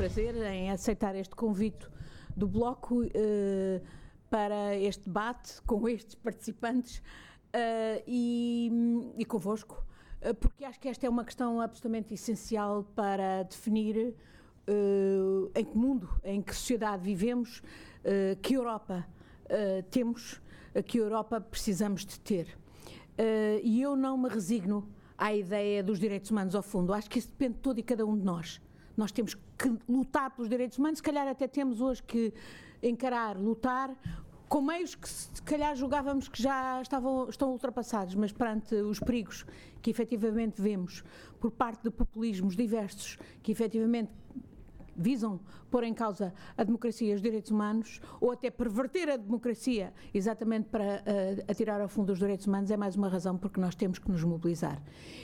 prazer em aceitar este convite do Bloco eh, para este debate com estes participantes eh, e, e convosco, eh, porque acho que esta é uma questão absolutamente essencial para definir em que mundo, em que sociedade vivemos, que Europa temos, que Europa precisamos de ter. E eu não me resigno à ideia dos direitos humanos ao fundo. Acho que isso depende de todo e cada um de nós. Nós temos que lutar pelos direitos humanos, se calhar até temos hoje que encarar, lutar com meios que se calhar julgávamos que já estavam, estão ultrapassados, mas perante os perigos que efetivamente vemos por parte de populismos diversos, que efetivamente visam pôr em causa a democracia e os direitos humanos, ou até perverter a democracia exatamente para uh, atirar ao fundo os direitos humanos, é mais uma razão porque nós temos que nos mobilizar.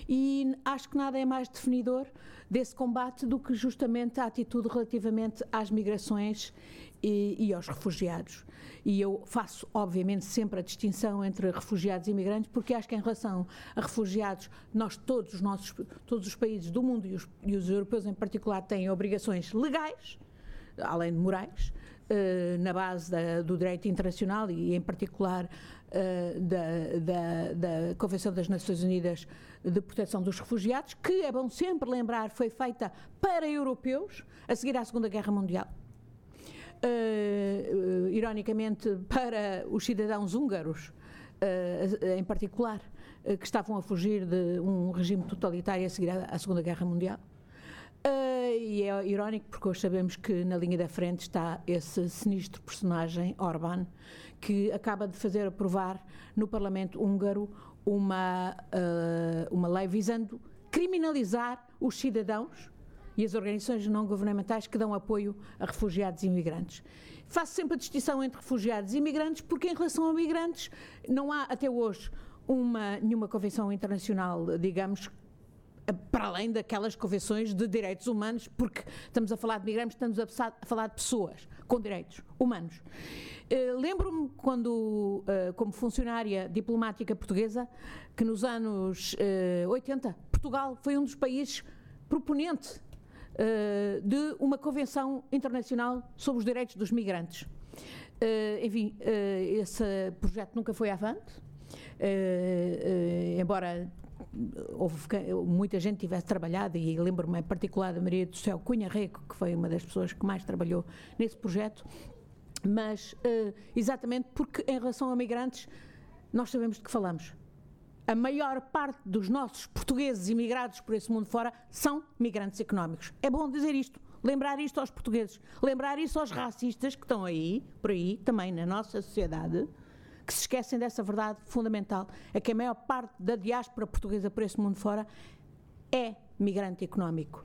E acho que nada é mais definidor desse combate do que justamente a atitude relativamente às migrações e, e, aos refugiados. E eu faço, obviamente, sempre a distinção entre refugiados e imigrantes, porque acho que em relação a refugiados, nós todos os nossos, todos os países do mundo e os, e os europeus em particular têm obrigações legais, além de morais, Uh, na base da, do direito internacional e, em particular, uh, da, da, da, Convenção das Nações Unidas de Proteção dos Refugiados, que é bom sempre lembrar foi feita para europeus a seguir à Segunda Guerra Mundial. Uh, ironicamente, para os cidadãos húngaros, em particular, que estavam a fugir de um regime totalitário a seguir à, à Segunda Guerra Mundial. Uh, e é irónico porque hoje sabemos que na linha da frente está esse sinistro personagem, Orbán, que acaba de fazer aprovar no Parlamento húngaro uma, uh, uma lei visando criminalizar os cidadãos e as organizações não governamentais que dão apoio a refugiados e imigrantes. Faço sempre a distinção entre refugiados e imigrantes porque em relação a migrantes não há até hoje uma, nenhuma convenção internacional, digamos, para além daquelas convenções de direitos humanos, porque estamos a falar de migrantes, estamos a falar de pessoas com direitos humanos. Uh, Lembro-me quando, uh, como funcionária diplomática portuguesa, que nos anos uh, 80, Portugal foi um dos países proponente de uma convenção internacional sobre os direitos dos migrantes. enfim, esse projeto nunca foi avante, embora houve, muita gente tivesse trabalhado, e lembro-me em particular da Maria do Céu Cunha Reco, que foi uma das pessoas que mais trabalhou nesse projeto, mas uh, exatamente porque em relação a migrantes, nós sabemos de que falamos. A maior parte dos nossos portugueses imigrados por esse mundo fora são migrantes económicos. É bom dizer isto, lembrar isto aos portugueses, lembrar isso aos racistas que estão aí, por aí, também na nossa sociedade, que se esquecem dessa verdade fundamental, é que a maior parte da diáspora portuguesa por esse mundo fora é migrante económico.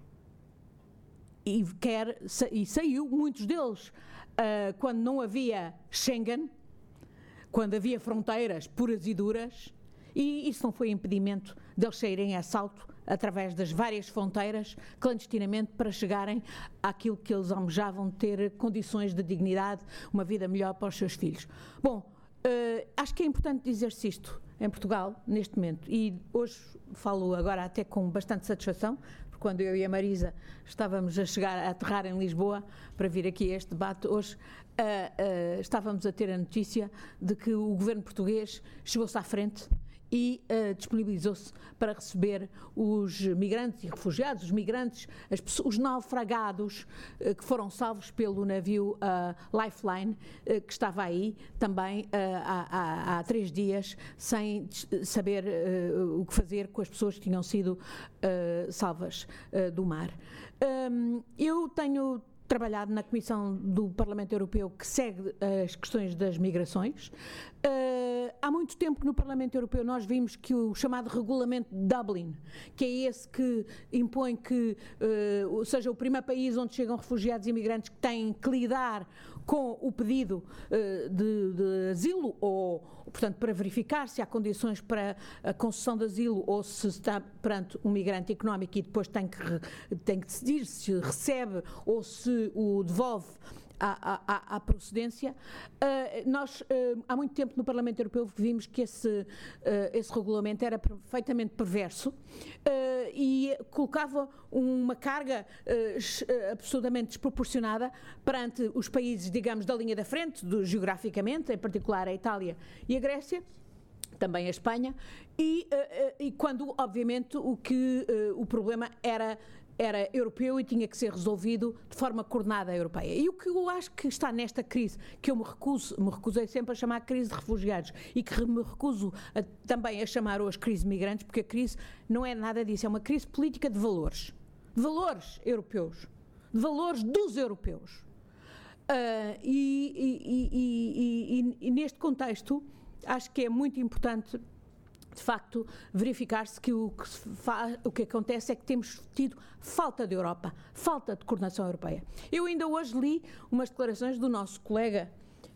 E, quer, e saiu, muitos deles, uh, quando não havia Schengen, quando havia fronteiras puras e duras, e isso não foi impedimento deles saírem a salto através das várias fronteiras, clandestinamente, para chegarem àquilo que eles almejavam ter condições de dignidade, uma vida melhor para os seus filhos. Bom, Uh, acho que é importante dizer-se isto em Portugal, neste momento, e hoje falo agora até com bastante satisfação, porque quando eu e a Marisa estávamos a chegar, a aterrar em Lisboa para vir aqui a este debate, hoje uh, uh, estávamos a ter a notícia de que o governo português chegou-se à frente e uh, disponibilizou-se para receber os migrantes e refugiados, os migrantes, as, os naufragados uh, que foram salvos pelo navio uh, Lifeline, que estava aí também há, há, há, três dias, sem saber o que fazer com as pessoas que tinham sido salvas do mar. Um, eu tenho trabalhado na Comissão do Parlamento Europeu que segue as questões das migrações. Uh, há muito tempo que no Parlamento Europeu nós vimos que o chamado regulamento de Dublin, que é esse que impõe que uh, seja o primeiro país onde chegam refugiados e imigrantes que têm que lidar com o pedido uh, de, de, asilo ou, portanto, para verificar se há condições para a concessão de asilo ou se está perante um migrante económico e depois tem que, tem que decidir se recebe ou se o devolve à, à, à procedência. Uh, nós, uh, há muito tempo no Parlamento Europeu, vimos que esse, uh, esse regulamento era perfeitamente perverso e colocava uma carga absolutamente desproporcionada perante os países, digamos, da linha da frente, do, geograficamente, em particular a Itália e a Grécia também a Espanha, e, e quando, obviamente, o que o problema era era europeu e tinha que ser resolvido de forma coordenada europeia. E o que eu acho que está nesta crise, que eu me recuso, me recusei sempre a chamar crise de refugiados e que me recuso a, também a chamar hoje crise de migrantes, porque a crise não é nada disso, é uma crise política de valores. De valores europeus. De valores dos europeus. Uh, e, e, e, e neste contexto, acho que é muito importante de facto, verificar-se que o que, faz, o que acontece é que temos tido falta de Europa, falta de coordenação europeia. Eu ainda hoje li umas declarações do nosso colega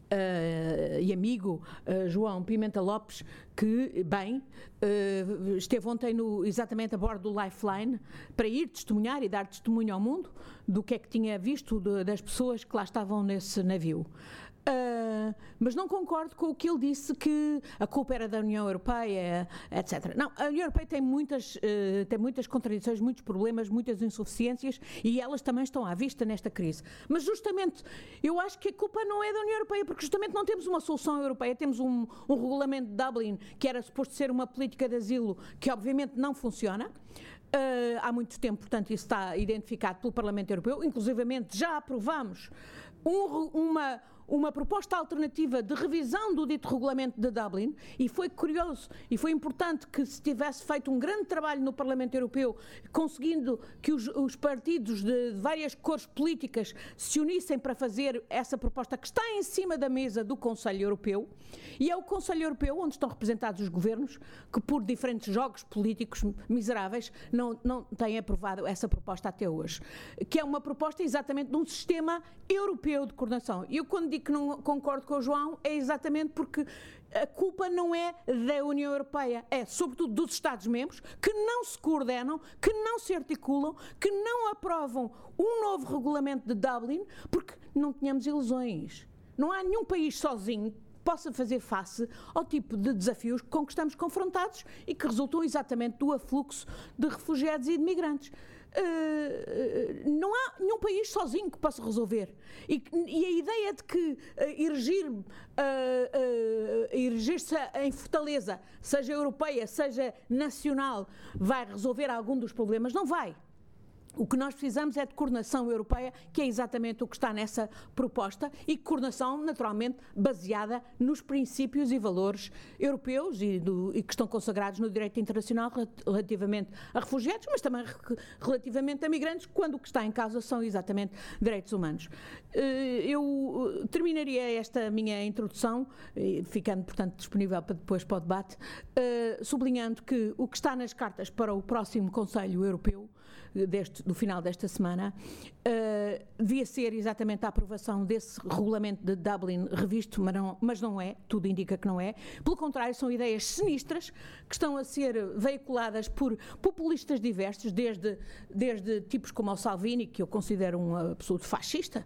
Uh, e amigo uh, João Pimenta Lopes, que, bem, uh, esteve ontem no, exatamente a bordo do Lifeline para ir testemunhar e dar testemunho ao mundo do que é que tinha visto de, das pessoas que lá estavam nesse navio. Mas não concordo com o que ele disse que a culpa era da União Europeia, etc. Não, a União Europeia tem muitas, uh, tem muitas contradições, muitos problemas, muitas insuficiências e elas também estão à vista nesta crise. Mas justamente eu acho que a culpa não é da União Europeia, porque justamente não temos uma solução europeia, temos um, um regulamento de Dublin que era suposto ser uma política de asilo que obviamente não funciona. Uh, há muito tempo, portanto, isso está identificado pelo Parlamento Europeu, inclusivamente já aprovamos um, uma uma proposta alternativa de revisão do dito regulamento de Dublin e foi curioso e foi importante que se tivesse feito um grande trabalho no Parlamento Europeu, conseguindo que os, os partidos de, várias cores políticas se unissem para fazer essa proposta que está em cima da mesa do Conselho Europeu. E é o Conselho Europeu, onde estão representados os governos, que por diferentes jogos políticos miseráveis não, não têm aprovado essa proposta até hoje. Que é uma proposta exatamente de um sistema europeu de coordenação. Eu, quando digo que não concordo com o João é exatamente porque a culpa não é da União Europeia, é sobretudo dos Estados-membros que não se coordenam, que não se articulam, que não aprovam um novo regulamento de Dublin, porque não tínhamos ilusões. Não há nenhum país sozinho possa fazer face ao tipo de desafios com que estamos confrontados e que resultam exatamente do afluxo de refugiados e de migrantes. Uh, não há nenhum país sozinho que possa resolver. E, e a ideia de que uh, erigir, uh, erigir-se em fortaleza, seja europeia, seja nacional, vai resolver algum dos problemas, não vai. O que nós precisamos é de coordenação europeia, que é exatamente o que está nessa proposta, e coordenação, naturalmente, baseada nos princípios e valores europeus e, do, e que estão consagrados no direito internacional relativamente a refugiados, mas também relativamente a migrantes, quando o que está em causa são exatamente direitos humanos. Eh, eu eh, terminaria esta minha introdução, ficando, portanto, disponível para depois para o debate, eh, sublinhando que o que está nas cartas para o próximo Conselho Europeu deste, do final desta semana, uh, devia ser exatamente a aprovação desse regulamento de Dublin revisto, mas não, mas não é, tudo indica que não é. Pelo contrário, são ideias sinistras que estão a ser veiculadas por populistas diversos, desde, desde tipos como o Salvini, que eu considero um absoluto fascista,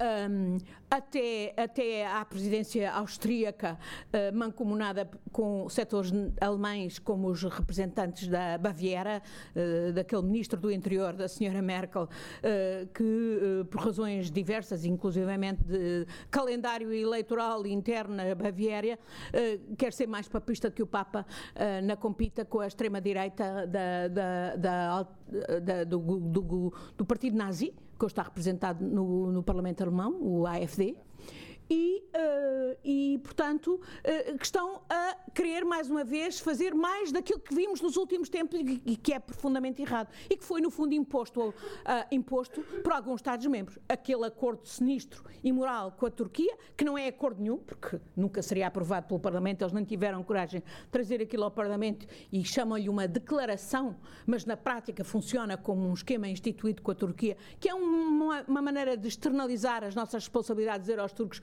um, até, até à presidência austríaca, uh, mancomunada com setores alemães, como os representantes da Baviera, uh, daquele ministro do Interior, da senhora Merkel, uh, que, por razões diversas, inclusivamente de calendário eleitoral interno na Baviera, quer ser mais papista que o Papa na compita com a extrema-direita da, da, da, do, do, do partido nazi que está representado no, no Parlamento Alemão, o AfD, e, uh, e portanto, uh, que estão a querer, mais uma vez, fazer mais daquilo que vimos nos últimos tempos e que é profundamente errado. E que foi, no fundo, imposto, uh, imposto por alguns Estados-membros. Aquele acordo sinistro e moral com a Turquia, que não é acordo nenhum, porque nunca seria aprovado pelo Parlamento, eles não tiveram coragem de trazer aquilo ao Parlamento e chamam-lhe uma declaração, mas na prática funciona como um esquema instituído com a Turquia, que é uma, uma maneira de externalizar as nossas responsabilidades, aos turcos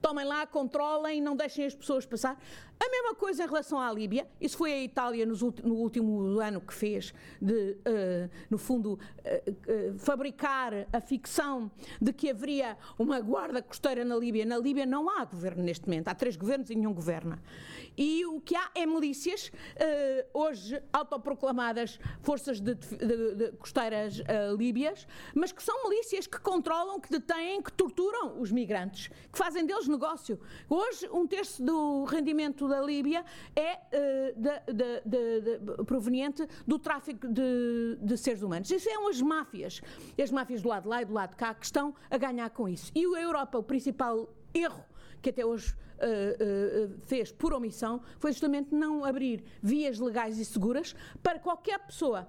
tomem lá, controlem, não deixem as pessoas passar. A mesma coisa em relação à Líbia, isso foi a Itália no último ano que fez, de, uh, no fundo, uh, uh, fabricar a ficção de que haveria uma guarda costeira na Líbia. Na Líbia não há governo neste momento, há três governos e nenhum governa. E o que há é milícias, hoje autoproclamadas forças de, de, de costeiras líbias, mas que são milícias que controlam, que detêm, que torturam os migrantes, que fazem deles negócio. Hoje, um terço do rendimento da Líbia é de, de, de, proveniente do tráfico de, seres humanos. Isso são as máfias, as máfias do lado de lá e do lado de cá, que estão a ganhar com isso. E a Europa, o principal erro que até hoje uh, uh, fez por omissão foi justamente não abrir vias legais e seguras para qualquer pessoa,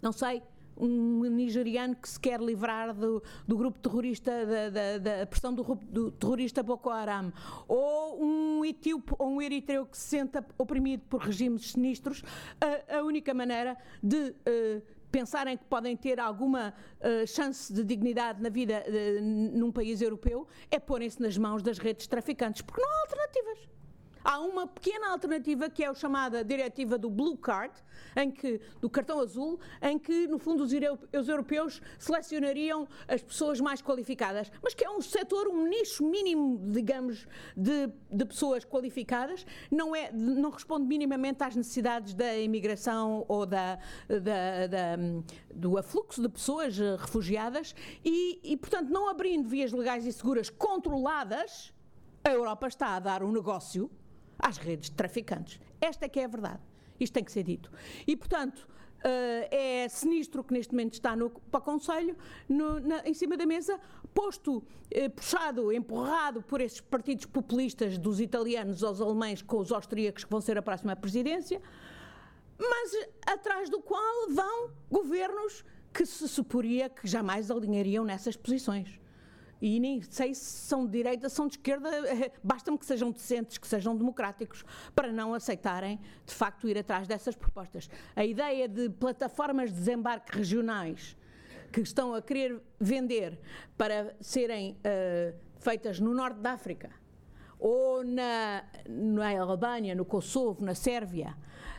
não sei, um nigeriano que se quer livrar do, do grupo terrorista, da, da, da pressão do, do, terrorista Boko Haram, ou um etíope ou um eritreu que se senta oprimido por regimes sinistros, a, a única maneira de uh, pensarem que podem ter alguma uh, chance de dignidade na vida uh, num país europeu é porem-se nas mãos das redes traficantes, porque não há alternativas. Há uma pequena alternativa que é a chamada diretiva do Blue Card, em que, do cartão azul, em que, no fundo, os europeus selecionariam as pessoas mais qualificadas, mas que é um setor, um nicho mínimo, digamos, de, de pessoas qualificadas, não, é, não responde minimamente às necessidades da imigração ou da, da, da do afluxo de pessoas eh, refugiadas. E, e, portanto, não abrindo vias legais e seguras controladas, a Europa está a dar um negócio às redes de traficantes. Esta é que é a verdade. Isto tem que ser dito. E, portanto, Uh, é sinistro que neste momento está no, para o Conselho, no, na, em cima da mesa, posto, uh, puxado, empurrado por esses partidos populistas dos italianos aos alemães com os austríacos que vão ser a próxima presidência, mas atrás do qual vão governos que se suporia que jamais alinhariam nessas posições e nem sei se são de direita, são de esquerda, basta-me que sejam decentes, que sejam democráticos, para não aceitarem, de facto, ir atrás dessas propostas. A ideia de plataformas de desembarque regionais que estão a querer vender para serem uh, feitas no norte da África, ou na, na Albânia, no Kosovo, na Sérvia,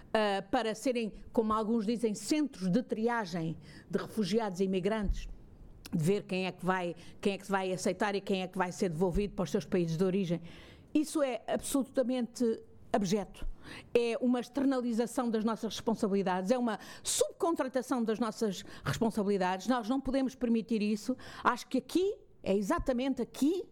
uh, para serem, como alguns dizem, centros de triagem de refugiados e imigrantes, de ver quem é que vai, quem é que vai aceitar e quem é que vai ser devolvido para os seus países de origem. Isso é absolutamente abjeto. É uma externalização das nossas responsabilidades, é uma subcontratação das nossas responsabilidades. Nós não podemos permitir isso. Acho que aqui, é exatamente aqui,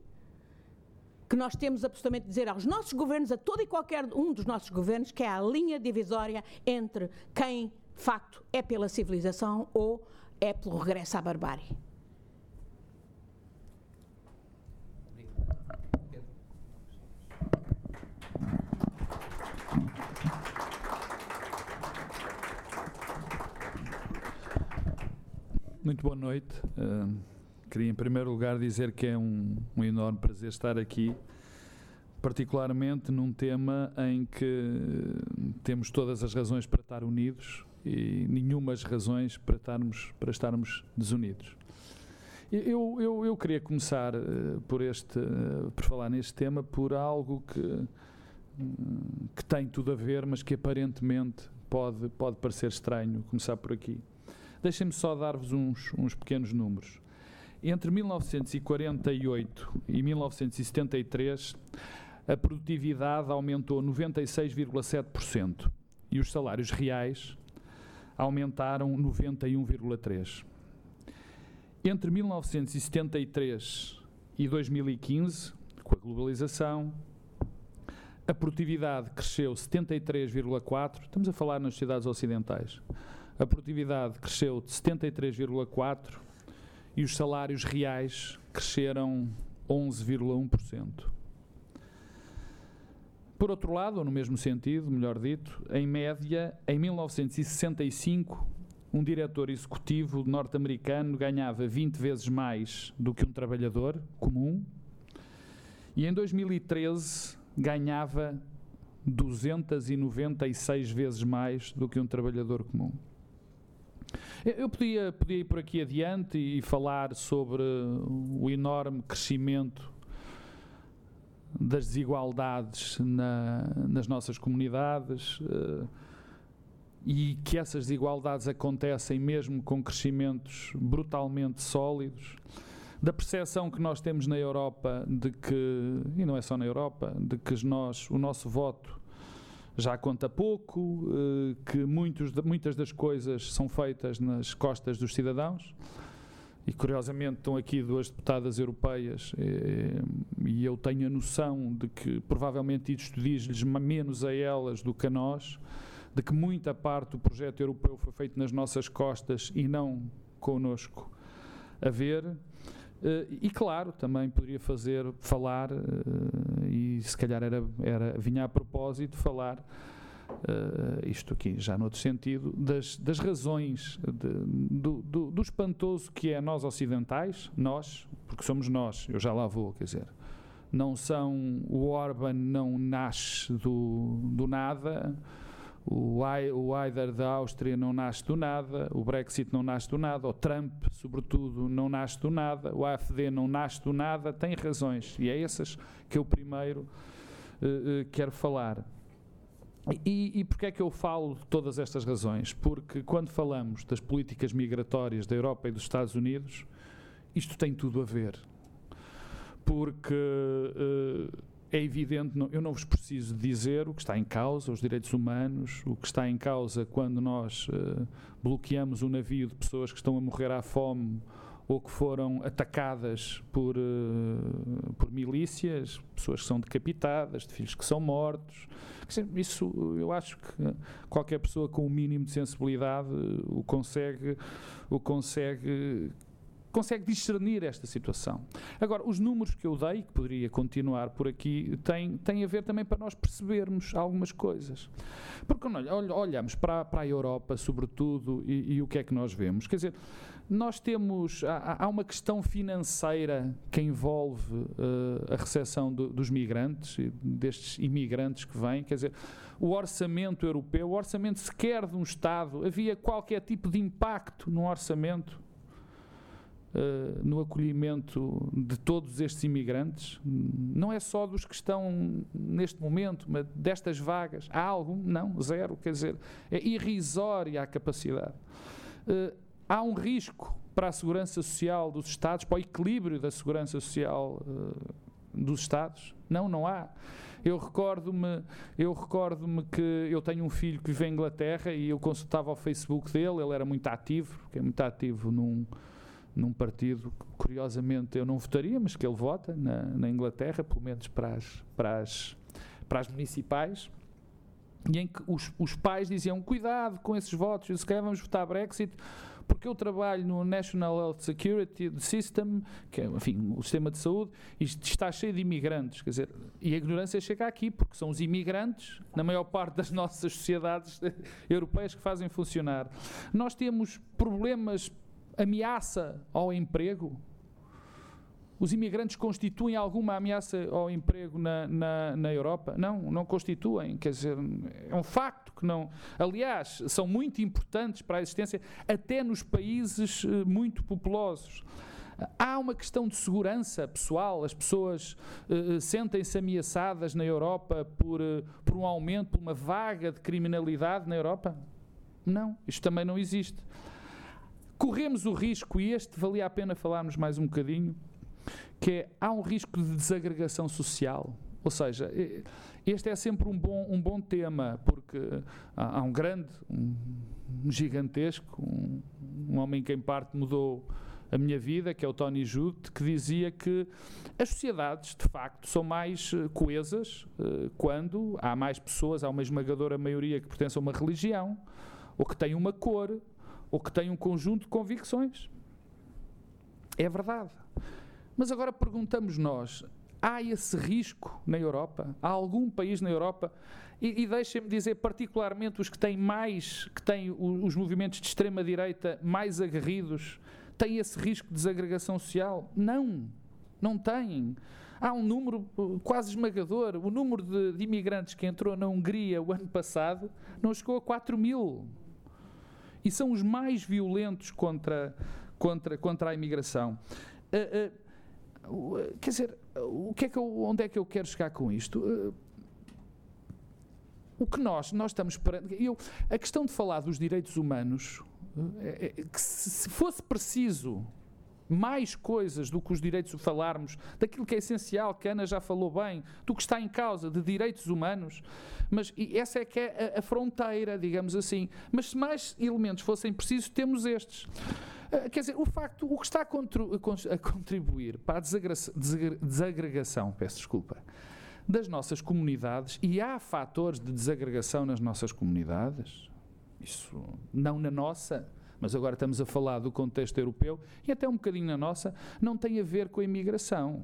que nós temos absolutamente de dizer aos nossos governos, a todo e qualquer um dos nossos governos, que é a linha divisória entre quem, de facto, é pela civilização ou é pelo regresso à barbárie. Muito boa noite. Uh, queria, em primeiro lugar, dizer que é um, um, enorme prazer estar aqui, particularmente num tema em que temos todas as razões para estar unidos e nenhumas razões para estarmos, para estarmos desunidos. Eu, eu, eu queria começar uh, por, este, uh, por falar neste tema por algo que, que tem tudo a ver, mas que aparentemente pode, pode parecer estranho começar por aqui. Deixem-me só dar-vos uns, uns pequenos números. Entre 1948 e 1973, a produtividade aumentou 96,7% e os salários reais aumentaram 91,3%. Entre 1973 e 2015, com a globalização, a produtividade cresceu 73,4%, estamos a falar nas sociedades ocidentais, a produtividade cresceu de 73,4% e os salários reais cresceram 11,1%. Por outro lado, ou no mesmo sentido, melhor dito, em média, em 1965, um diretor executivo norte-americano ganhava 20 vezes mais do que um trabalhador comum e em 2013 ganhava 296 vezes mais do que um trabalhador comum. Eu podia, podia ir por aqui adiante e falar sobre o enorme crescimento das desigualdades na, nas nossas comunidades uh, e que essas desigualdades acontecem mesmo com crescimentos brutalmente sólidos, da percepção que nós temos na Europa de que, e não é só na Europa, de que nós, o nosso voto já conta pouco, uh, que muitos, muitas das coisas são feitas nas costas dos cidadãos e curiosamente estão aqui duas deputadas europeias eh, e eu tenho a noção de que provavelmente isto diz-lhes menos a elas do que a nós, de que muita parte do projeto europeu foi feito nas nossas costas e não connosco a ver. Eh, e claro, também poderia fazer, falar, eh, e se calhar era, era, vinha a propósito falar uh, isto aqui já noutro sentido, das, das razões de, do, do, do, espantoso que é nós ocidentais, nós, porque somos nós, eu já lá vou, quer dizer, não são, o Orban não nasce do, do nada, o, Haider da Áustria não nasce do nada, o Brexit não nasce do nada, o Trump, sobretudo, não nasce do nada, o AFD não nasce do nada, tem razões, e é essas que eu primeiro uh, uh, quero falar. E, e porquê é que eu falo de todas estas razões? Porque quando falamos das políticas migratórias da Europa e dos Estados Unidos, isto tem tudo a ver. Porque uh, é evidente, não, eu não vos preciso dizer o que está em causa, os direitos humanos, o que está em causa quando nós uh, bloqueamos um navio de pessoas que estão a morrer à fome ou que foram atacadas por, uh, por milícias, pessoas que são decapitadas, de filhos que são mortos. Isso eu acho que qualquer pessoa com o um mínimo de sensibilidade o consegue, o consegue consegue discernir esta situação. Agora, os números que eu dei, que poderia continuar por aqui, têm, têm a ver também para nós percebermos algumas coisas. Porque olha, olhamos para, para a Europa, sobretudo, e, e, o que é que nós vemos? Quer dizer, nós temos. Há, há uma questão financeira que envolve uh, a recepção do, dos migrantes, destes imigrantes que vêm, quer dizer. O orçamento europeu, o orçamento sequer de um Estado, havia qualquer tipo de impacto no orçamento Uh, no acolhimento de todos estes imigrantes, não é só dos que estão neste momento, mas destas vagas. Há algum? Não, zero. Quer dizer, é irrisória a capacidade. Uh, há um risco para a segurança social dos Estados, para o equilíbrio da segurança social uh, dos Estados? Não, não há. Eu recordo-me, eu recordo-me que eu tenho um filho que vive em Inglaterra e eu consultava o Facebook dele, ele era muito ativo, porque é muito ativo num num partido que, curiosamente, eu não votaria, mas que ele vota na, na Inglaterra, pelo menos para as, para as, para as municipais, e em que os, os pais diziam: cuidado com esses votos, se calhar vamos votar Brexit, porque eu trabalho no National Health Security System, que é, enfim, o sistema de saúde, e está cheio de imigrantes, quer dizer, e a ignorância chega aqui, porque são os imigrantes, na maior parte das nossas sociedades europeias, que fazem funcionar. Nós temos problemas ameaça ao emprego? Os imigrantes constituem alguma ameaça ao emprego na, na, na, Europa? Não, não constituem. Quer dizer, é um facto que não. Aliás, são muito importantes para a existência, até nos países eh, muito populosos. Há uma questão de segurança pessoal, as pessoas uh, sentem-se ameaçadas na Europa por, por um aumento, por uma vaga de criminalidade na Europa? Não, isto também não existe corremos o risco, e este valia a pena falarmos mais um bocadinho, que é, há um risco de desagregação social. Ou seja, este é sempre um bom, um bom tema, porque há, um grande, um, gigantesco, um, um, homem que em parte mudou a minha vida, que é o Tony Judd, que dizia que as sociedades, de facto, são mais eh, coesas uh, quando há mais pessoas, há uma esmagadora maioria que pertence a uma religião, ou que tem uma cor, ou que tem um conjunto de convicções. É verdade. Mas agora perguntamos nós: há esse risco na Europa? Há algum país na Europa? E, e deixem-me dizer, particularmente os que têm mais, que têm os movimentos de extrema-direita mais aguerridos, têm esse risco de desagregação social? Não, não têm. Há um número uh, quase esmagador. O número de, de imigrantes que entrou na Hungria o ano passado não chegou a 4 mil e são os mais violentos contra, contra, contra a imigração. Uh, uh, quer dizer, o que é que eu, onde é que eu quero chegar com isto? O que nós, nós estamos perante. Eu, a questão de falar dos direitos humanos, é, é, que se fosse preciso mais coisas do que os direitos falarmos, daquilo que é essencial, que a Ana já falou bem, do que está em causa, de direitos humanos, mas essa é que é a, a fronteira, digamos assim. Mas se mais elementos fossem precisos, temos estes. Uh, quer dizer, o facto, o que está a, a contribuir para a desagregação, peço desculpa, das nossas comunidades, e há fatores de desagregação nas nossas comunidades, isso não na nossa, mas agora estamos a falar do contexto europeu, e até um bocadinho na nossa, não tem a ver com a imigração.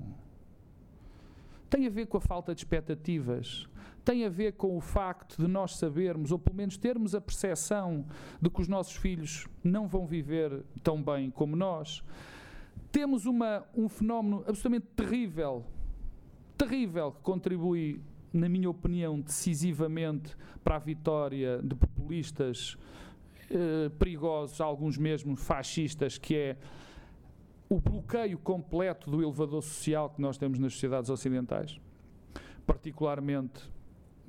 Tem a ver com a falta de expectativas, tem a ver com o facto de nós sabermos, ou pelo menos termos a percepção de que os nossos filhos não vão viver tão bem como nós. Temos uma, um fenómeno absolutamente terrível terrível que contribui, na minha opinião, decisivamente para a vitória de populistas eh, perigosos, alguns mesmo fascistas, que é o bloqueio completo do elevador social que nós temos nas sociedades ocidentais, particularmente,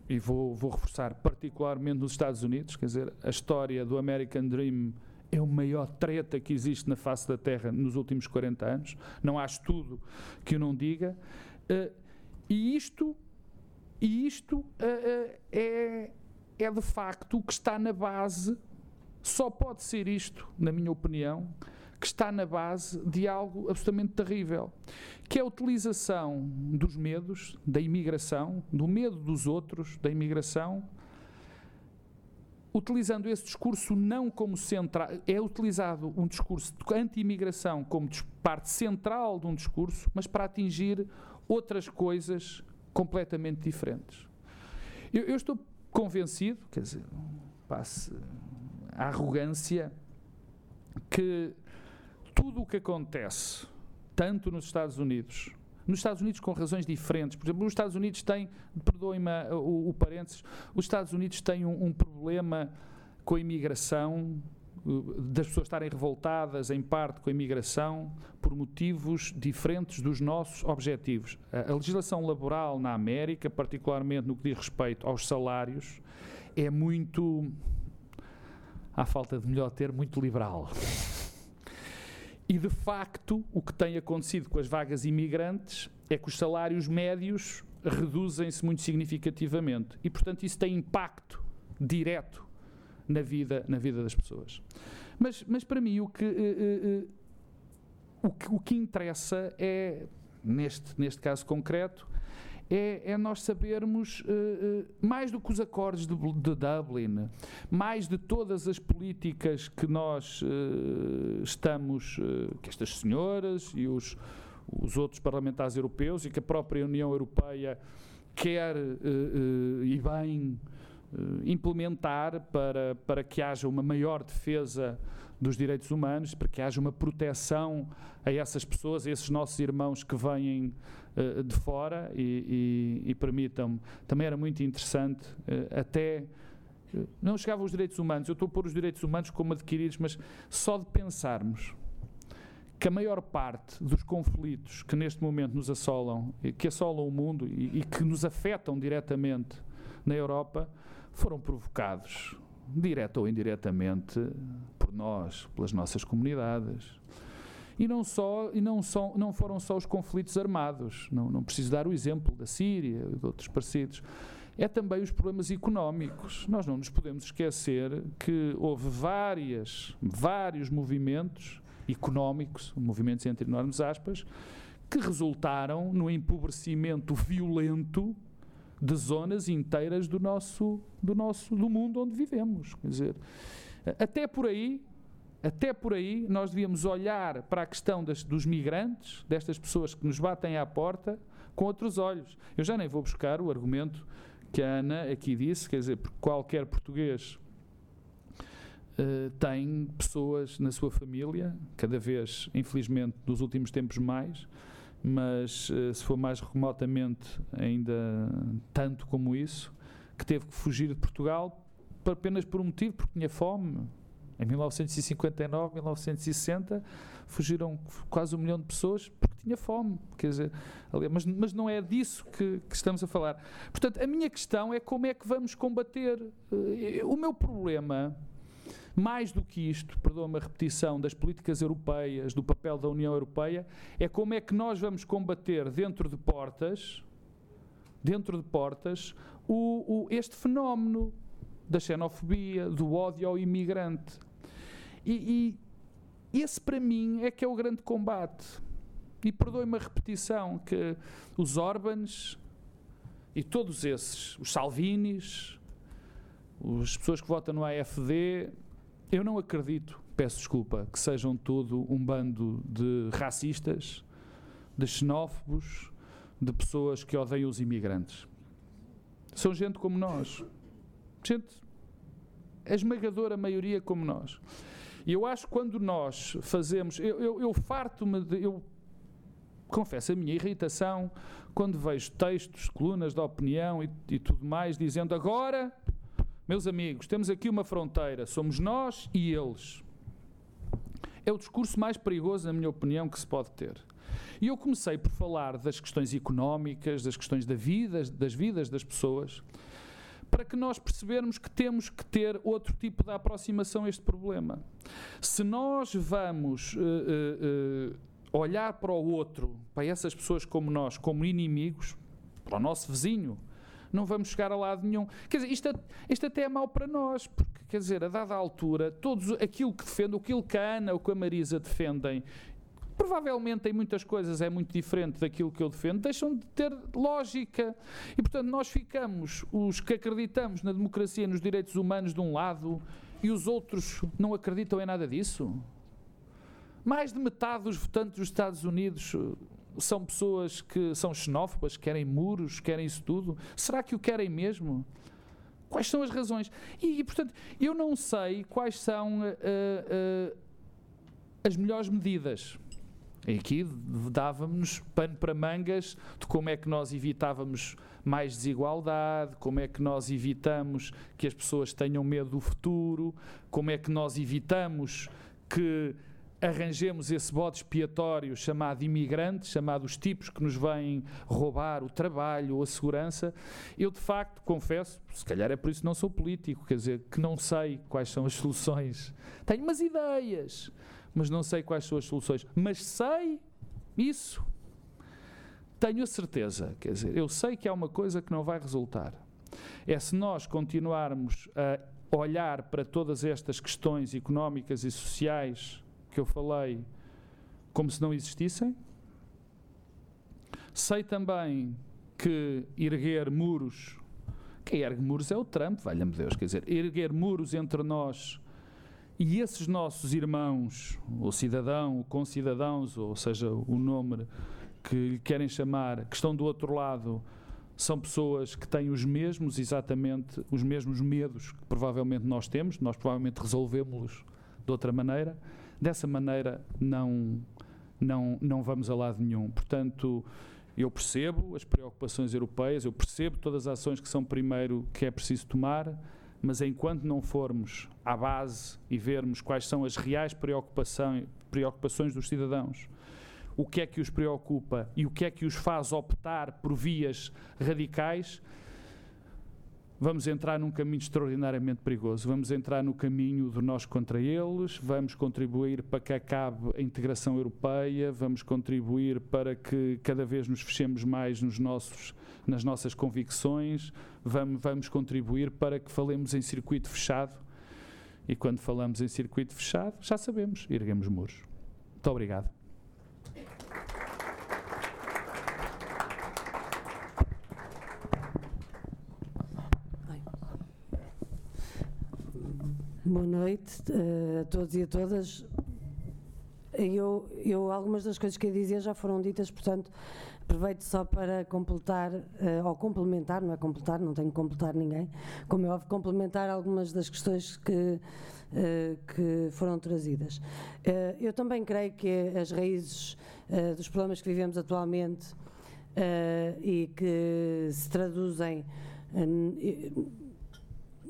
e vou, vou reforçar, particularmente nos Estados Unidos, quer dizer, a história do American Dream é o maior treta que existe na face da Terra nos últimos 40 anos. Não há estudo que o não diga. Uh, e isto, e isto uh, uh, é, é de facto o que está na base, só pode ser isto, na minha opinião, que está na base de algo absolutamente terrível, que é a utilização dos medos, da imigração, do medo dos outros, da imigração, utilizando esse discurso não como central, é utilizado um discurso de anti-imigração como parte central de um discurso, mas para atingir outras coisas completamente diferentes. Eu, eu estou convencido, quer dizer, passe a arrogância, que tudo o que acontece, tanto nos Estados Unidos, nos Estados Unidos com razões diferentes, por exemplo, os Estados Unidos têm, perdoem-me o, o parênteses, os Estados Unidos têm um, um problema com a imigração das pessoas estarem revoltadas em parte com a imigração por motivos diferentes dos nossos objetivos. A, legislação laboral na América, particularmente no que diz respeito aos salários, é muito, à falta de melhor ter, muito liberal. E de facto, o que tem acontecido com as vagas imigrantes é que os salários médios reduzem-se muito significativamente e, portanto, isso tem impacto direto na vida, na vida das pessoas. Mas, mas para mim o que, uh, uh, o que, o que interessa é, neste, neste caso concreto, é, é, nós sabermos uh, uh, mais do que os acordos de, de, Dublin, mais de todas as políticas que nós uh, estamos, que estas senhoras e os, os outros parlamentares europeus e que a própria União Europeia quer e bem implementar para, para que haja uma maior defesa dos direitos humanos, para que haja uma proteção a essas pessoas, a esses nossos irmãos que vêm uh, de fora e, e, e permitam-me. Também era muito interessante, uh, até. Uh, não chegavam os direitos humanos, eu estou a pôr os direitos humanos como adquiridos, mas só de pensarmos que a maior parte dos conflitos que neste momento nos assolam, que assolam o mundo e, e que nos afetam diretamente na Europa, foram provocados, direta ou indiretamente, por nós, pelas nossas comunidades. E não, só, e não, só, não foram só os conflitos armados, não, não preciso dar o exemplo da Síria e de outros parecidos. É também os problemas económicos. Nós não nos podemos esquecer que houve várias, vários movimentos económicos, movimentos entre enormes aspas, que resultaram no empobrecimento violento de zonas inteiras do nosso, do nosso do mundo onde vivemos. Quer dizer, até por aí, até por aí, nós devíamos olhar para a questão das, dos migrantes, destas pessoas que nos batem à porta, com outros olhos. Eu já nem vou buscar o argumento que a Ana aqui disse, quer dizer, qualquer português uh, tem pessoas na sua família, cada vez, infelizmente, nos últimos tempos mais, mas eh, se for mais remotamente, ainda tanto como isso, que teve que fugir de Portugal apenas por um motivo, porque tinha fome, Em 1959, 1960, fugiram quase um milhão de pessoas porque tinha fome. Quer dizer, mas, mas não é disso que, que, estamos a falar. Portanto, a minha questão é como é que vamos combater. Eh, o meu problema, mais do que isto, perdoa-me a repetição, das políticas europeias, do papel da União Europeia, é como é que nós vamos combater dentro de portas, dentro de portas, o, o, este fenómeno da xenofobia, do ódio ao imigrante. E, e esse para mim é que é o grande combate. E perdoe-me a repetição que os Orbans e todos esses, os Salvinis, as pessoas que votam no AFD, eu não acredito, peço desculpa, que sejam todo um bando de racistas, de xenófobos, de pessoas que odeiam os imigrantes. São gente como nós. Gente, a esmagadora maioria como nós. E eu acho que quando nós fazemos. Eu, eu, eu farto-me de. Eu confesso a minha irritação quando vejo textos, colunas de opinião e, e tudo mais, dizendo agora, meus amigos, temos aqui uma fronteira, somos nós e eles. É o discurso mais perigoso, na minha opinião, que se pode ter. E eu comecei por falar das questões económicas, das questões da vida, das vidas das pessoas, para que nós percebermos que temos que ter outro tipo de aproximação a este problema. Se nós vamos uh, uh, uh, olhar para o outro, para essas pessoas como nós, como inimigos, para o nosso vizinho, não vamos chegar a lado nenhum. Quer dizer, isto, isto até é mau para nós, porque, quer dizer, a dada altura, todos aquilo que defendem, aquilo que a Ana ou que a Marisa defendem provavelmente em muitas coisas é muito diferente daquilo que eu defendo, deixam de ter lógica. E, portanto, nós ficamos, os que acreditamos na democracia nos direitos humanos de um lado, e os outros não acreditam em nada disso. Mais de metade dos votantes dos Estados Unidos uh, são pessoas que são xenófobas, querem muros, querem isso tudo. Será que o querem mesmo? Quais são as razões? E, e portanto, eu não sei quais são uh, uh, as melhores medidas. E aqui dávamos pano para mangas de como é que nós evitávamos mais desigualdade, como é que nós evitamos que as pessoas tenham medo do futuro, como é que nós evitamos que arranjemos esse bode expiatório chamado imigrantes, chamado os tipos que nos vêm roubar o trabalho a segurança. Eu, de facto, confesso, se calhar é por isso que não sou político, quer dizer, que não sei quais são as soluções. Tenho umas ideias, mas não sei quais são as soluções. Mas sei isso. Tenho a certeza, quer dizer, eu sei que há uma coisa que não vai resultar. É se nós continuarmos a olhar para todas estas questões económicas e sociais que eu falei como se não existissem. Sei também que erguer muros, quem ergue muros é o Trump, valha-me Deus, quer dizer, erguer muros entre nós e esses nossos irmãos, ou cidadão, ou concidadãos, ou seja, o nome que lhe querem chamar, que estão do outro lado, são pessoas que têm os mesmos, exatamente, os mesmos medos que provavelmente nós temos, nós provavelmente resolvemos-los de outra maneira. Dessa maneira, não, não, não vamos a lado nenhum. Portanto, eu percebo as preocupações europeias, eu percebo todas as ações que são primeiro que é preciso tomar, mas enquanto não formos à base e vermos quais são as reais preocupações, dos cidadãos, o que é que os preocupa e o que é que os faz optar por vias radicais, vamos entrar num caminho extraordinariamente perigoso. Vamos entrar no caminho do nós contra eles, vamos contribuir para que acabe a integração europeia, vamos contribuir para que cada vez nos fechemos mais nos nossos, nas nossas convicções, vamos, vamos contribuir para que falemos em circuito fechado. E quando falamos em circuito fechado, já sabemos, erguemos muros. Muito obrigado. Boa noite uh, a todos e a todas. Eu, eu, algumas das coisas que eu dizia já foram ditas, portanto, aproveito só para completar, uh, ou complementar, não é completar, não tenho que completar ninguém, como é óbvio, complementar algumas das questões que, que foram trazidas. Eu também creio que as raízes dos problemas que vivemos atualmente e que se traduzem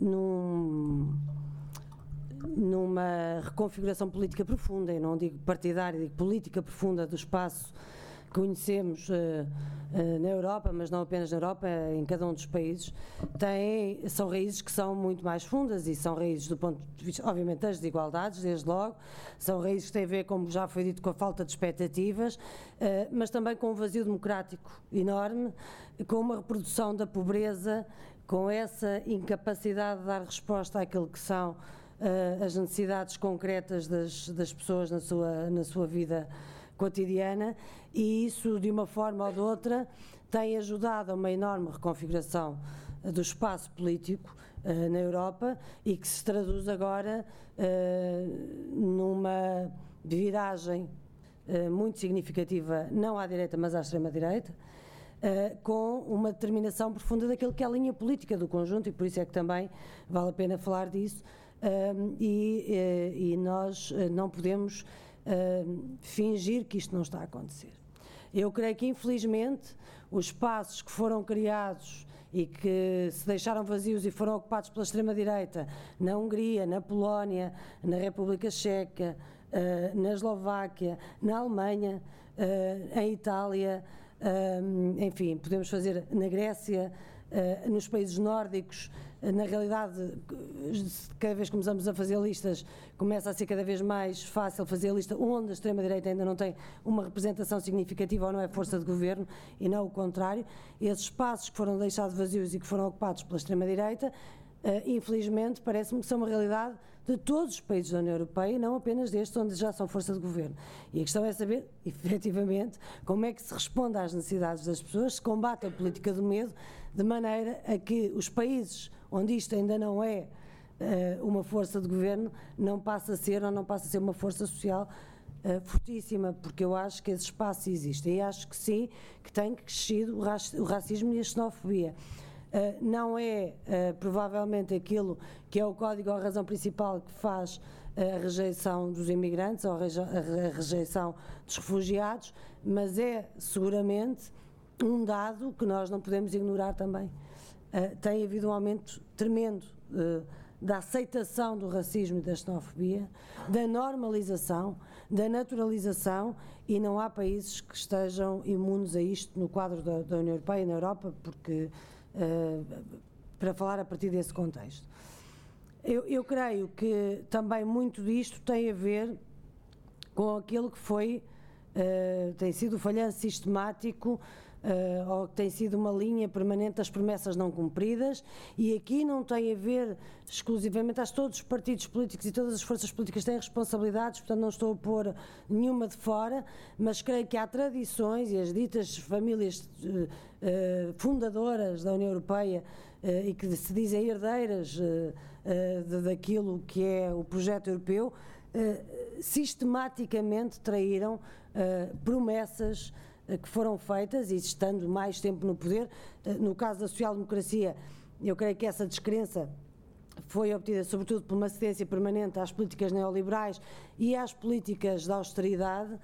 num numa reconfiguração política profunda, e não digo partidária, digo política profunda do espaço que conhecemos uh, uh, na Europa, mas não apenas na Europa, em cada um dos países, têm, são raízes que são muito mais fundas e são raízes do ponto de vista, obviamente, das desigualdades, desde logo, são raízes que têm a ver, como já foi dito, com a falta de expectativas, uh, mas também com um vazio democrático enorme, com uma reprodução da pobreza, com essa incapacidade de dar resposta àquilo que são uh, as necessidades concretas das, das pessoas na sua, na sua vida cotidiana e isso, de uma forma ou de outra, tem ajudado a uma enorme reconfiguração do espaço político uh, na Europa e que se traduz agora uh, numa viragem uh, muito significativa, não à direita, mas à extrema-direita, com uma determinação profunda daquilo que é a linha política do conjunto, e por isso é que também vale a pena falar disso. Uh, e, uh, e, nós não podemos fingir que isto não está a acontecer. Eu creio que, infelizmente, os espaços que foram criados e que se deixaram vazios e foram ocupados pela extrema-direita na Hungria, na Polónia, na República Checa, na Eslováquia, na Alemanha, em Itália, enfim, podemos fazer na Grécia, uh, nos países nórdicos, uh, na realidade, cada vez que começamos a fazer listas, começa a ser cada vez mais fácil fazer a lista onde a extrema-direita ainda não tem uma representação significativa ou não é força de governo, e não o contrário. Esses espaços que foram deixados vazios e que foram ocupados pela extrema-direita, uh, infelizmente, parece-me que são uma realidade de todos os países da União Europeia e não apenas destes onde já são força de governo. E a questão é saber, efetivamente, como é que se responde às necessidades das pessoas, se combate a política do medo, de maneira a que os países onde isto ainda não é uh, uma força de governo, não passe a ser ou não passe a ser uma força social uh, fortíssima, porque eu acho que esse espaço existe. E acho que sim, que tem crescido o racismo e a xenofobia. Uh, não é uh, provavelmente aquilo que é o código ou a razão principal que faz a rejeição dos imigrantes ou a rejeição dos refugiados, mas é seguramente um dado que nós não podemos ignorar também. tem havido um aumento tremendo da aceitação do racismo e da xenofobia, da normalização, da naturalização e não há países que estejam imunes a isto no quadro da, da União Europeia e na Europa, porque eh, para falar a partir desse contexto. Eu, eu, creio que também muito disto tem a ver com aquilo que foi, uh, tem sido o falhanço sistemático uh, ou tem sido uma linha permanente das promessas não cumpridas. E aqui não tem a ver exclusivamente, acho que todos os partidos políticos e todas as forças políticas têm responsabilidades, portanto não estou a pôr nenhuma de fora, mas creio que há tradições e as ditas famílias uh, uh, fundadoras da União Europeia e que se dizem herdeiras daquilo que é o projeto europeu, sistematicamente traíram promessas que foram feitas e estando mais tempo no poder. Eh, no caso da social-democracia, eu creio que essa descrença foi obtida sobretudo por uma cedência permanente às políticas neoliberais e às políticas da austeridade uh,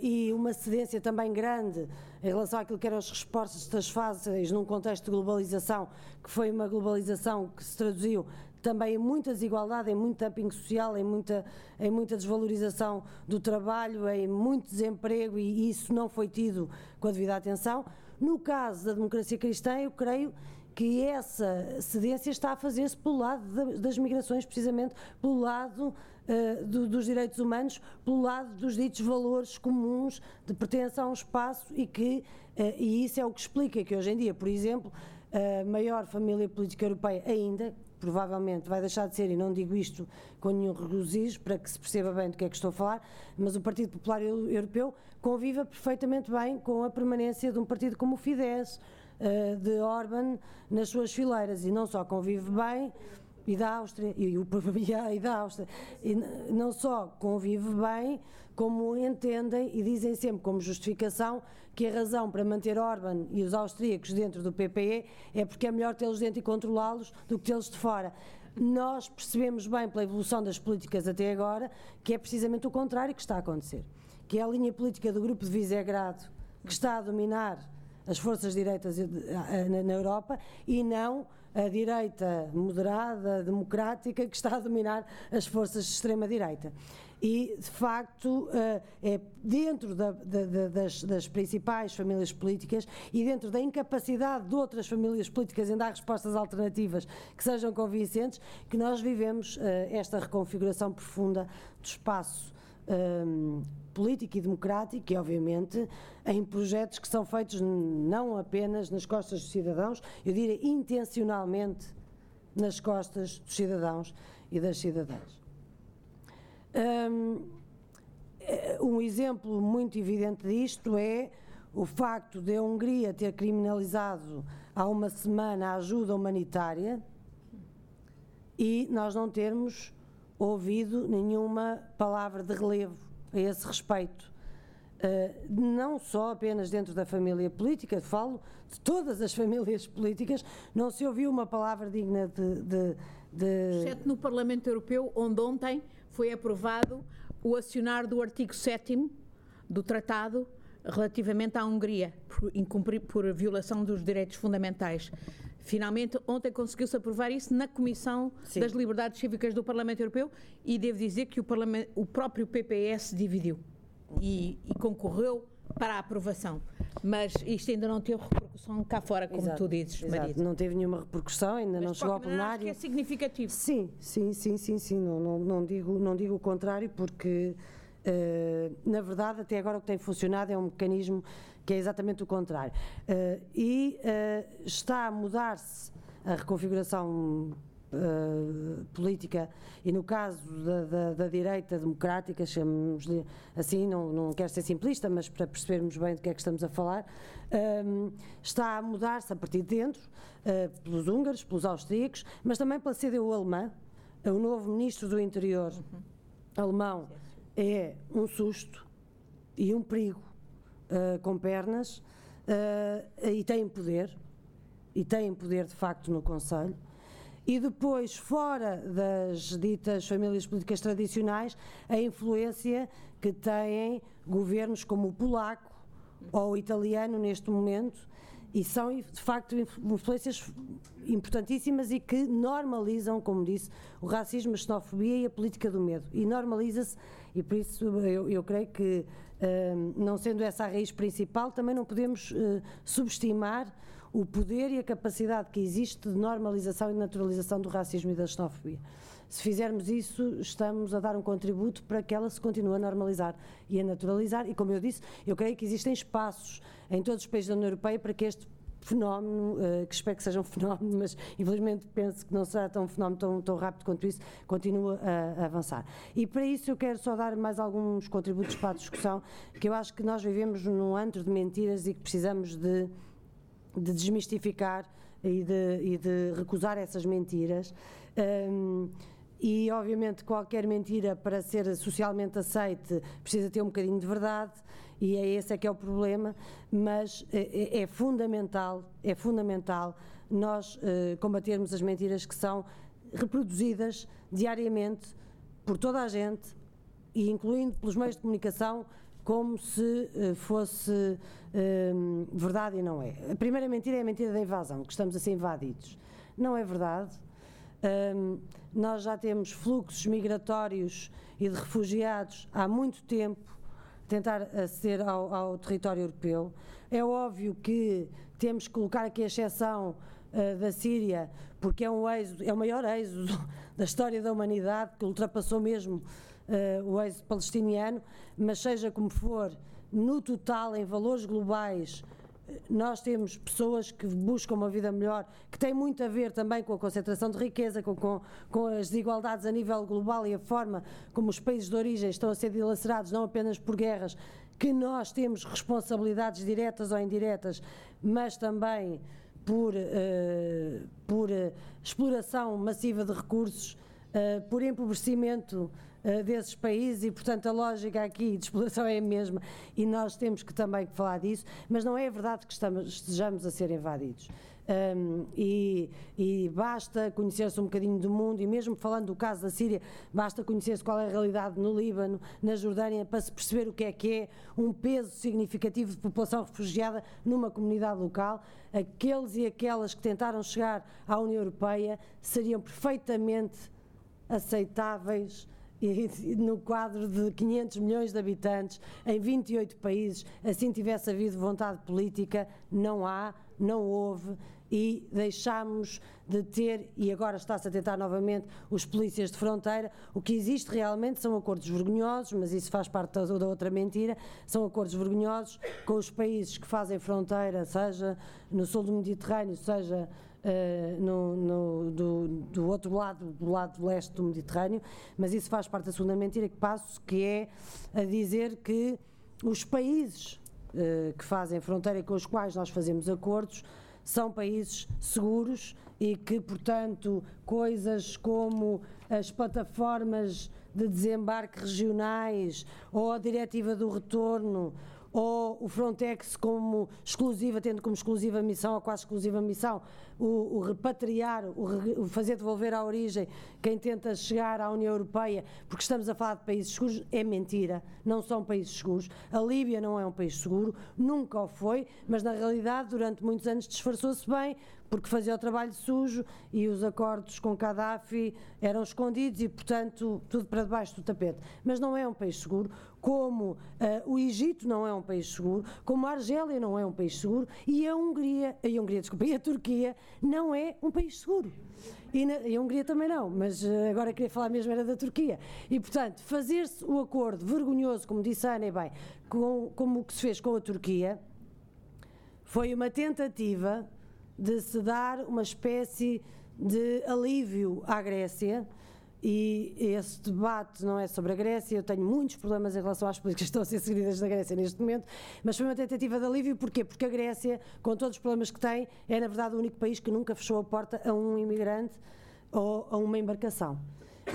e uma cedência também grande em relação àquilo que eram as respostas fáceis num contexto de globalização, que foi uma globalização que se traduziu também em muita desigualdade, em muito dumping social, em muita, em muita desvalorização do trabalho, em muito desemprego e isso não foi tido com a devida atenção. No caso da democracia cristã, eu creio que essa cedência está a fazer-se pelo lado das migrações, precisamente pelo lado uh, do, dos direitos humanos, pelo lado dos ditos valores comuns de pertença a um espaço e que, uh, e isso é o que explica que hoje em dia, por exemplo, a maior família política europeia ainda, provavelmente vai deixar de ser, e não digo isto com nenhum regozijo, para que se perceba bem do que é que estou a falar, mas o Partido Popular Europeu convive perfeitamente bem com a permanência de um partido como o Fidesz, eh, de Orban, nas suas fileiras, e não só convive bem, e da Áustria, e, o, e da Áustria, e não só convive bem, como entendem e dizem sempre como justificação que a razão para manter Orban e os austríacos dentro do PPE é porque é melhor tê-los dentro e controlá-los do que tê-los de fora. Nós percebemos bem pela evolução das políticas até agora que é precisamente o contrário que está a acontecer, que é a linha política do grupo de Visegrado que está a dominar as forças direitas na Europa e não a direita moderada, democrática, que está a dominar as forças de extrema-direita. E, de facto, eh, é dentro da, da, das, das, principais famílias políticas e dentro da incapacidade de outras famílias políticas em dar respostas alternativas que sejam convincentes que nós vivemos eh, esta reconfiguração profunda do espaço um, político e democrático e, obviamente, em projetos que são feitos não apenas nas costas dos cidadãos, eu diria intencionalmente nas costas dos cidadãos e das cidadãs. Um, eh, um exemplo muito evidente disto é o facto de a Hungria ter criminalizado há uma semana a ajuda humanitária e nós não termos ouvido nenhuma palavra de relevo a esse respeito. Uh, não só apenas dentro da família política, falo de todas as famílias políticas, não se ouviu uma palavra digna de. de, de... Exceto no Parlamento Europeu, onde ontem foi aprovado o acionar do artigo 7 do Tratado relativamente à Hungria, por, por violação dos direitos fundamentais. Finalmente, ontem conseguiu-se aprovar isso na Comissão Sim. das Liberdades Cívicas do Parlamento Europeu e devo dizer que o, o próprio PPS dividiu e, e, concorreu para a aprovação. Mas isto ainda não teve repercussão cá fora, como exato, tu dizes, exato. Não teve nenhuma repercussão, ainda Mas não chegou ao plenário. Acho que é significativo. Sim, sim, sim, sim, sim. Não, não, não, digo, não digo o contrário, porque uh, na verdade até agora o que tem funcionado é um mecanismo que é exatamente o contrário. Uh, e uh, está a mudar-se a reconfiguração política e no caso da, da, da direita democrática, chamemos-lhe assim, não, não quero ser simplista, mas para percebermos bem do que é que estamos a falar, está a mudar-se a partir de dentro, pelos húngaros, pelos austríacos, mas também pela CDU alemã. O novo ministro do interior uhum. alemão é um susto e um perigo uh, com pernas uh, e têm poder, e têm poder de facto no Conselho. E depois, fora das ditas famílias políticas tradicionais, a influência que têm governos como o polaco ou o italiano neste momento, e são de facto influências importantíssimas e que normalizam, como disse, o racismo, a xenofobia e a política do medo. E normaliza-se, e por isso eu, eu creio que não sendo essa a raiz principal, também não podemos uh, subestimar o poder e a capacidade que existe de normalização e naturalização do racismo e da xenofobia. Se fizermos isso, estamos a dar um contributo para que ela se continue a normalizar e a naturalizar. E, como eu disse, eu creio que existem espaços em todos os países da União Europeia para que este fenómeno, uh, que espero que seja um fenómeno, mas infelizmente penso que não será tão fenómeno tão, tão rápido quanto isso, continua a, a, avançar. E para isso eu quero só dar mais alguns contributos para a discussão, que eu acho que nós vivemos num antro de mentiras e que precisamos de, de desmistificar e de, e de recusar essas mentiras. Um, e obviamente qualquer mentira para ser socialmente aceite precisa ter um bocadinho de verdade e é esse é que é o problema, mas é, é, fundamental, é fundamental nós uh, combatermos as mentiras que são reproduzidas diariamente por toda a gente e incluindo pelos meios de comunicação como se fosse uh, verdade e não é. A primeira mentira é a mentira da invasão, que estamos a ser invadidos. Não é verdade. Um, nós já temos fluxos migratórios e de refugiados há muito tempo tentar aceder ao, ao território europeu. É óbvio que temos que colocar aqui a exceção uh, da Síria, porque é um êxodo, é o maior êxodo da história da humanidade, que ultrapassou mesmo uh, o êxodo palestiniano, mas seja como for, no total, em valores globais, nós temos pessoas que buscam uma vida melhor, que tem muito a ver também com a concentração de riqueza, com, com, com, as desigualdades a nível global e a forma como os países de origem estão a ser dilacerados, não apenas por guerras, que nós temos responsabilidades diretas ou indiretas, mas também por, uh, por uh, exploração massiva de recursos uh, por empobrecimento uh, desses países e, portanto, a lógica aqui de exploração é a mesma e nós temos que também falar disso, mas não é verdade que estamos, estejamos a ser invadidos. Um, e, e, basta conhecer-se um bocadinho do mundo, e mesmo falando do caso da Síria, basta conhecer-se qual é a realidade no Líbano, na Jordânia, para se perceber o que é que é um peso significativo de população refugiada numa comunidade local. Aqueles e aquelas que tentaram chegar à União Europeia seriam perfeitamente aceitáveis no quadro de 500 milhões de habitantes, em 28 países, assim tivesse havido vontade política, não há, não houve e deixámos de ter, e agora está-se a tentar novamente, os polícias de fronteira. O que existe realmente são acordos vergonhosos, mas isso faz parte da outra mentira, são acordos vergonhosos com os países que fazem fronteira, seja no sul do Mediterrâneo, seja uh, no, no, do, do, outro lado, do lado leste do Mediterrâneo, mas isso faz parte da segunda mentira que passo, que é a dizer que os países uh, que fazem fronteira e com os quais nós fazemos acordos são países seguros e que, portanto, coisas como as plataformas de desembarque regionais ou a diretiva do retorno ou o Frontex como exclusiva, tendo como exclusiva missão ou quase exclusiva missão o, o repatriar, o, o, fazer devolver à origem quem tenta chegar à União Europeia, porque estamos a falar de países seguros, é mentira, não são países seguros. A Líbia não é um país seguro, nunca o foi, mas na realidade durante muitos anos disfarçou-se bem, porque fazia o trabalho sujo e os acordos com Gaddafi eram escondidos e, portanto, tudo para debaixo do tapete. Mas não é um país seguro, como uh, o Egito não é um país seguro, como a Argélia não é um país seguro e a Hungria, a Hungria, desculpa, e a Turquia não é um país seguro. E, na, e a Hungria também não, mas uh, agora queria falar mesmo era da Turquia. E, portanto, fazer-se o acordo vergonhoso, como disse a Ana, bem, com, como o que se fez com a Turquia, foi uma tentativa de se dar uma espécie de alívio à Grécia. E esse debate não é sobre a Grécia, eu tenho muitos problemas em relação às políticas que estão a ser seguidas da Grécia neste momento, mas foi uma tentativa de alívio, porquê? Porque a Grécia, com todos os problemas que tem, é na verdade o único país que nunca fechou a porta a um imigrante ou a uma embarcação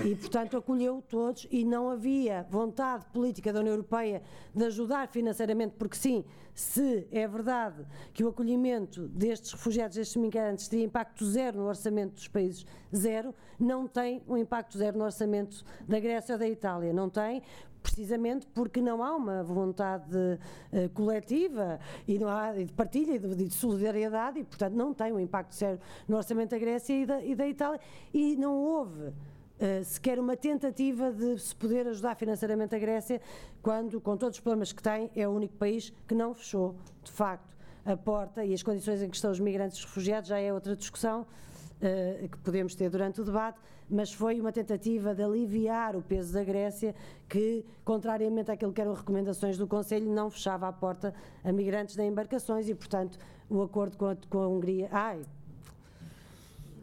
e, portanto, acolheu todos e não havia vontade política da União Europeia de ajudar financeiramente, porque sim, se é verdade que o acolhimento destes refugiados, destes migrantes, teria impacto zero no orçamento dos países, zero, não tem um impacto zero no orçamento da Grécia ou da Itália, não tem, precisamente porque não há uma vontade uh, coletiva e não há de partilha e de, de, solidariedade e, portanto, não tem um impacto zero no orçamento da Grécia e da, e da Itália. E não houve Uh, sequer uma tentativa de se poder ajudar financeiramente a Grécia, quando, com todos os problemas que tem, é o único país que não fechou, de facto, a porta e as condições em que estão os migrantes e os refugiados já é outra discussão uh, que podemos ter durante o debate, mas foi uma tentativa de aliviar o peso da Grécia que, contrariamente àquilo que eram recomendações do Conselho, não fechava a porta a migrantes nem embarcações e, portanto, o acordo com a, com a Hungria. Ai,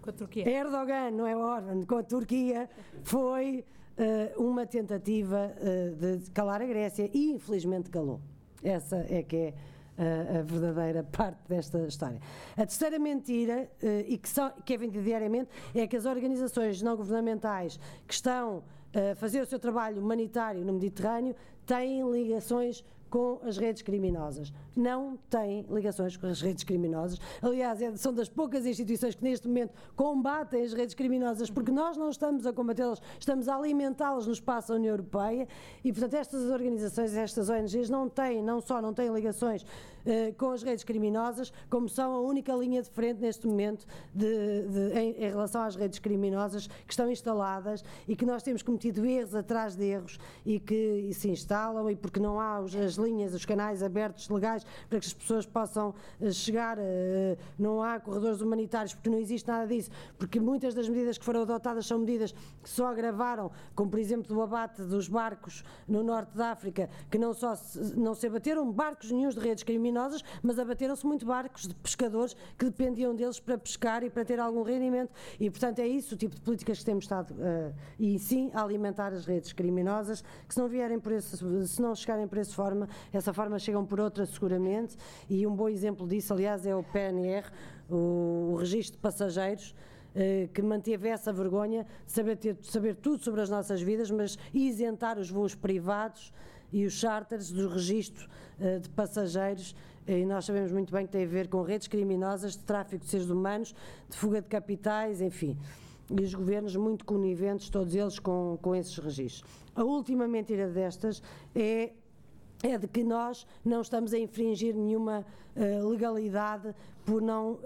com a Turquia. Erdogan, não é Orban, com a Turquia, foi uh, uma tentativa uh, de calar a Grécia e infelizmente calou. Essa é que é uh, a verdadeira parte desta história. A terceira mentira, e que, que é vendida diariamente, é que as organizações não governamentais que estão a fazer o seu trabalho humanitário no Mediterrâneo têm ligações com as redes criminosas. Não têm ligações com as redes criminosas. Aliás, é, são das poucas instituições que neste momento combatem as redes criminosas, porque nós não estamos a combatê-las, estamos a alimentá-las no espaço da União Europeia e, portanto, estas organizações, estas ONGs não têm, não só não têm ligações eh, com as redes criminosas, como são a única linha de frente neste momento de, de, em, em, relação às redes criminosas que estão instaladas e que nós temos cometido erros atrás de erros e que e se instalam e porque não há as linhas, os canais abertos legais para que as pessoas possam eh, chegar. Eh, não há corredores humanitários porque não existe nada disso, porque muitas das medidas que foram adotadas são medidas que só agravaram, como por exemplo o abate dos barcos no norte da África, que não só se, não se abateram barcos nenhums de redes criminosas, mas abateram-se muito barcos de pescadores que dependiam deles para pescar e para ter algum rendimento. E portanto é isso o tipo de políticas que temos estado uh, e sim a alimentar as redes criminosas, que se não vierem por esse, se não chegarem por essa forma, essa forma chegam por outra seguramente, e um bom exemplo disso, aliás, é o PNR, o, o registro de passageiros, eh, que manteve essa vergonha de saber, ter, saber tudo sobre as nossas vidas, mas isentar os voos privados e os charters do registro uh, de passageiros. E nós sabemos muito bem que tem a ver com redes criminosas de tráfico de seres humanos, de fuga de capitais, enfim. E os governos muito coniventes, todos eles, com, com esses registros. A última mentira destas é é de que nós não estamos a infringir nenhuma uh, legalidade por não uh,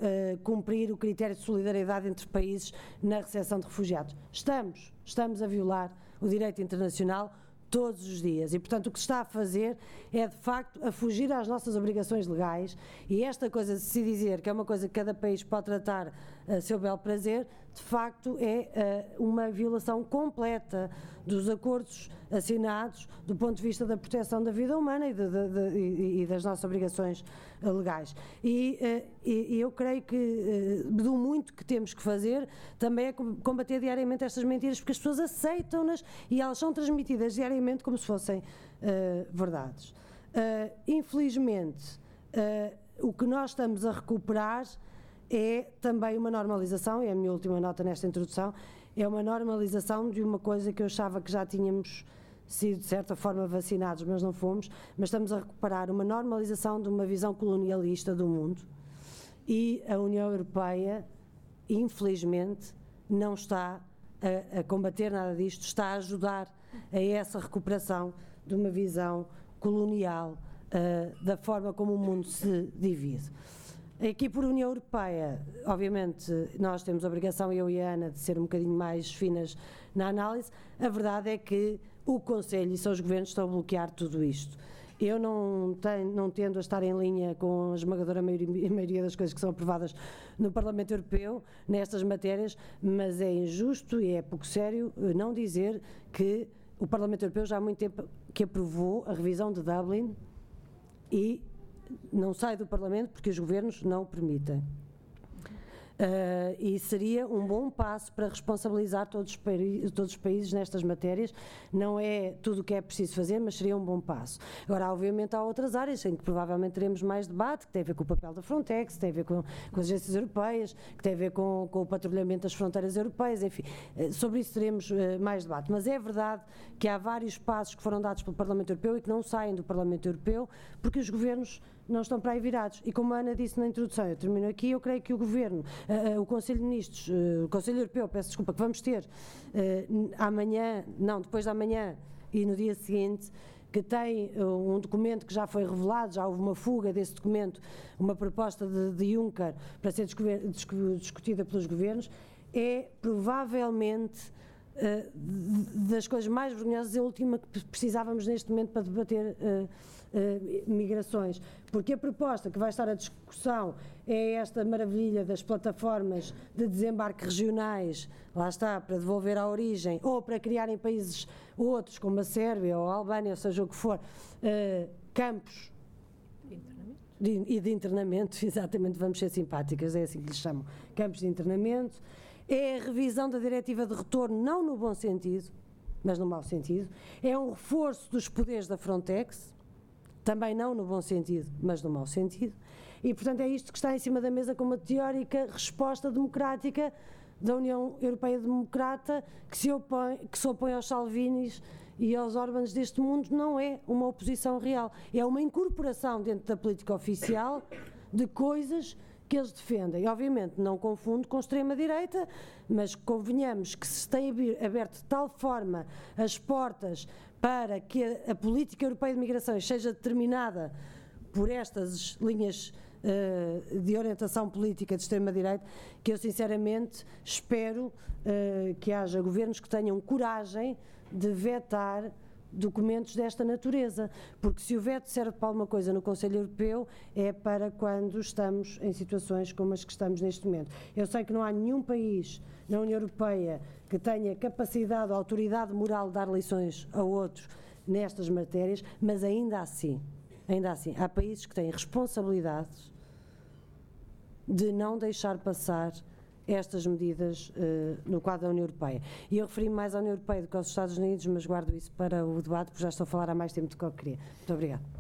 cumprir o critério de solidariedade entre países na recepção de refugiados. Estamos, estamos a violar o direito internacional todos os dias. E, portanto, o que se está a fazer é, de facto, a fugir às nossas obrigações legais e esta coisa de se dizer que é uma coisa que cada país pode tratar a seu belo prazer, de facto é uh, uma violação completa dos acordos assinados do ponto de vista da proteção da vida humana e, de, de, de, e das nossas obrigações uh, legais. E, uh, e, eu creio que do muito que temos que fazer também é combater diariamente estas mentiras, porque as pessoas aceitam-nas e elas são transmitidas diariamente como se fossem verdades. infelizmente, o que nós estamos a recuperar é também uma normalização, é a minha última nota nesta introdução, é uma normalização de uma coisa que eu achava que já tínhamos sido de certa forma vacinados, mas não fomos, mas estamos a recuperar uma normalização de uma visão colonialista do mundo e a União Europeia, infelizmente, não está a, a combater nada disto, está a ajudar a essa recuperação de uma visão colonial uh, da forma como o mundo se divide. Aqui por União Europeia, obviamente, nós temos a obrigação, eu e a Ana, de ser um bocadinho mais finas na análise. A verdade é que o Conselho e seus governos estão a bloquear tudo isto. Eu não, tenho, não tendo a estar em linha com a esmagadora maioria, maioria das coisas que são aprovadas no Parlamento Europeu nestas matérias, mas é injusto e é pouco sério eh, não dizer que o Parlamento Europeu já há muito tempo que aprovou a revisão de Dublin e não sai do Parlamento porque os governos não o permitem. Uh, e seria um bom passo para responsabilizar todos os, todos os, países nestas matérias. Não é tudo o que é preciso fazer, mas seria um bom passo. Agora, obviamente, há outras áreas em que provavelmente teremos mais debate, que tem a ver com o papel da Frontex, que tem a ver com, com as agências europeias, que tem a ver com, com, o patrulhamento das fronteiras europeias, enfim, uh, sobre isso teremos uh, mais debate. Mas é verdade que há vários passos que foram dados pelo Parlamento Europeu e que não saem do Parlamento Europeu porque os governos não estão para aí virados. E como a Ana disse na introdução, eu termino aqui, eu creio que o Governo, uh, uh, o Conselho de Ministros, uh, o Conselho Europeu, peço desculpa, que vamos ter amanhã, não, depois da manhã e no dia seguinte, que tem um documento que já foi revelado, já houve uma fuga desse documento, uma proposta de, de Juncker para ser discutida pelos governos, é provavelmente das coisas mais vergonhosas e a última que precisávamos neste momento para debater uh, migrações, porque a proposta que vai estar à discussão é esta maravilha das plataformas de desembarque regionais, lá está, para devolver à origem, ou para criar em países outros, como a Sérvia ou a Albânia, ou seja o que for, uh, campos. De, e de internamento, exatamente, vamos ser simpáticas, é assim que lhes chamam, campos de internamento, é a revisão da diretiva de retorno, não no bom sentido, mas no mau sentido, é um reforço dos poderes da Frontex, também não no bom sentido, mas no mau sentido. E, portanto, é isto que está em cima da mesa como uma teórica resposta democrática da União Europeia Democrata que se opõe, que se opõe aos Salvinis e aos órgãos deste mundo não é uma oposição real, é uma incorporação dentro da política oficial de coisas que eles defendem. Obviamente não confundo com extrema-direita, mas convenhamos que se tem aberto de tal forma as portas para que a, a política europeia de migrações seja determinada por estas linhas uh, de orientação política de extrema-direita, que eu sinceramente espero uh, que haja governos que tenham coragem de vetar documentos desta natureza, porque se o veto serve para alguma coisa no Conselho Europeu é para quando estamos em situações como as que estamos neste momento. Eu sei que não há nenhum país na União Europeia que tenha capacidade ou autoridade moral de dar lições a outros nestas matérias, mas ainda assim, ainda assim, há países que têm responsabilidades de não deixar passar estas medidas uh, no quadro da União Europeia. E eu referi mais à União Europeia do que aos Estados Unidos, mas guardo isso para o debate, porque já estou a falar há mais tempo do que eu queria. Muito obrigada.